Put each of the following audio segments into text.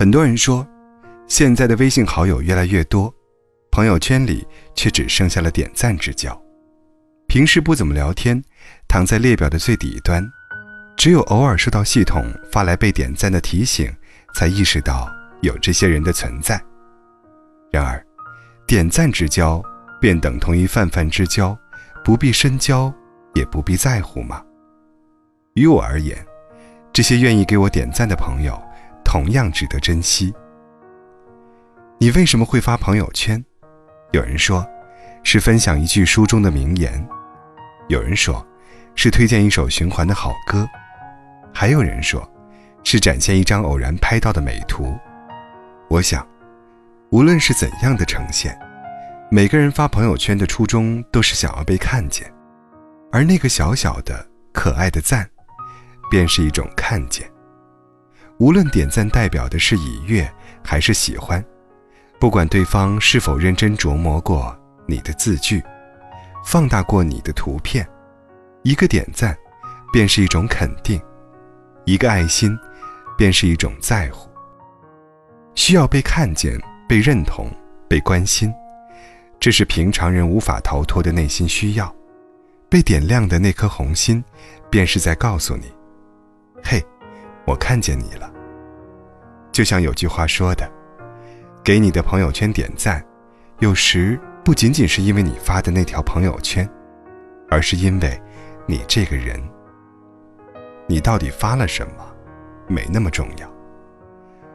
很多人说，现在的微信好友越来越多，朋友圈里却只剩下了点赞之交。平时不怎么聊天，躺在列表的最底端，只有偶尔收到系统发来被点赞的提醒，才意识到有这些人的存在。然而，点赞之交便等同于泛泛之交，不必深交，也不必在乎吗？于我而言，这些愿意给我点赞的朋友，同样值得珍惜。你为什么会发朋友圈？有人说，是分享一句书中的名言。有人说，是推荐一首循环的好歌；还有人说，是展现一张偶然拍到的美图。我想，无论是怎样的呈现，每个人发朋友圈的初衷都是想要被看见，而那个小小的可爱的赞，便是一种看见。无论点赞代表的是已阅还是喜欢，不管对方是否认真琢磨过你的字句。放大过你的图片，一个点赞，便是一种肯定；一个爱心，便是一种在乎。需要被看见、被认同、被关心，这是平常人无法逃脱的内心需要。被点亮的那颗红心，便是在告诉你：“嘿，我看见你了。”就像有句话说的：“给你的朋友圈点赞，有时。”不仅仅是因为你发的那条朋友圈，而是因为，你这个人。你到底发了什么，没那么重要。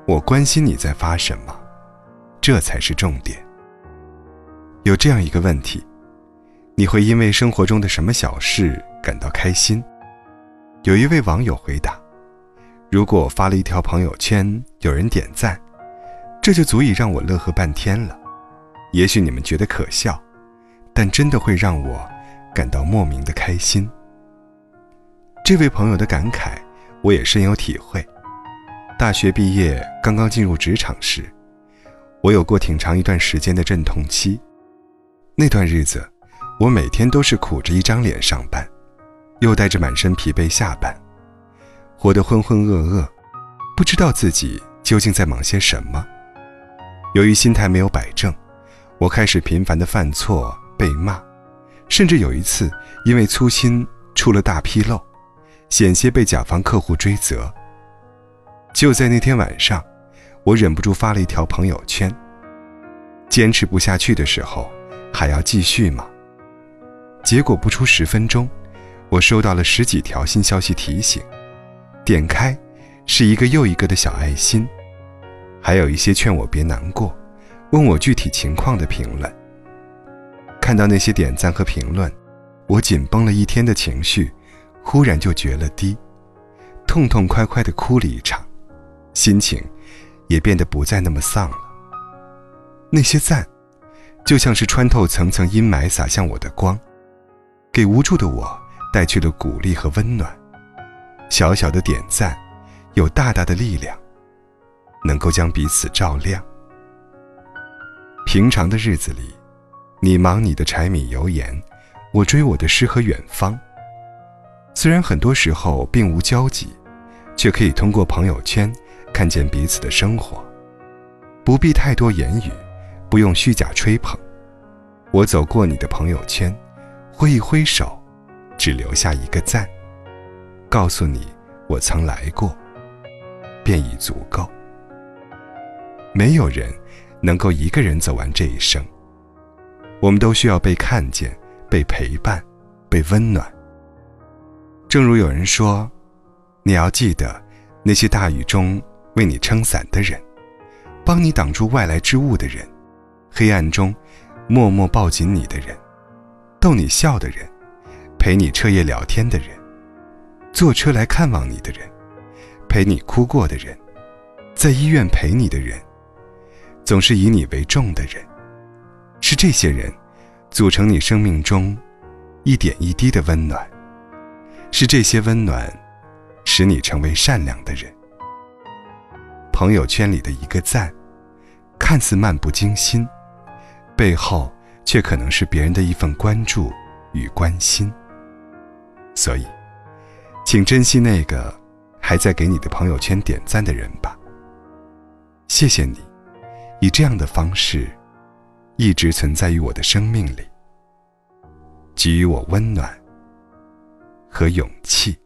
我关心你在发什么，这才是重点。有这样一个问题：你会因为生活中的什么小事感到开心？有一位网友回答：如果我发了一条朋友圈，有人点赞，这就足以让我乐呵半天了。也许你们觉得可笑，但真的会让我感到莫名的开心。这位朋友的感慨，我也深有体会。大学毕业刚刚进入职场时，我有过挺长一段时间的阵痛期。那段日子，我每天都是苦着一张脸上班，又带着满身疲惫下班，活得浑浑噩噩，不知道自己究竟在忙些什么。由于心态没有摆正。我开始频繁的犯错、被骂，甚至有一次因为粗心出了大纰漏，险些被甲方客户追责。就在那天晚上，我忍不住发了一条朋友圈：“坚持不下去的时候，还要继续吗？”结果不出十分钟，我收到了十几条新消息提醒，点开，是一个又一个的小爱心，还有一些劝我别难过。问我具体情况的评论，看到那些点赞和评论，我紧绷了一天的情绪，忽然就决了堤，痛痛快快的哭了一场，心情也变得不再那么丧了。那些赞，就像是穿透层层阴霾洒向我的光，给无助的我带去了鼓励和温暖。小小的点赞，有大大的力量，能够将彼此照亮。平常的日子里，你忙你的柴米油盐，我追我的诗和远方。虽然很多时候并无交集，却可以通过朋友圈看见彼此的生活，不必太多言语，不用虚假吹捧。我走过你的朋友圈，挥一挥手，只留下一个赞，告诉你我曾来过，便已足够。没有人。能够一个人走完这一生，我们都需要被看见、被陪伴、被温暖。正如有人说：“你要记得，那些大雨中为你撑伞的人，帮你挡住外来之物的人，黑暗中默默抱紧你的人，逗你笑的人，陪你彻夜聊天的人，坐车来看望你的人，陪你哭过的人，在医院陪你的人。”总是以你为重的人，是这些人，组成你生命中一点一滴的温暖。是这些温暖，使你成为善良的人。朋友圈里的一个赞，看似漫不经心，背后却可能是别人的一份关注与关心。所以，请珍惜那个还在给你的朋友圈点赞的人吧。谢谢你，以这样的方式，一直存在于我的生命里，给予我温暖和勇气。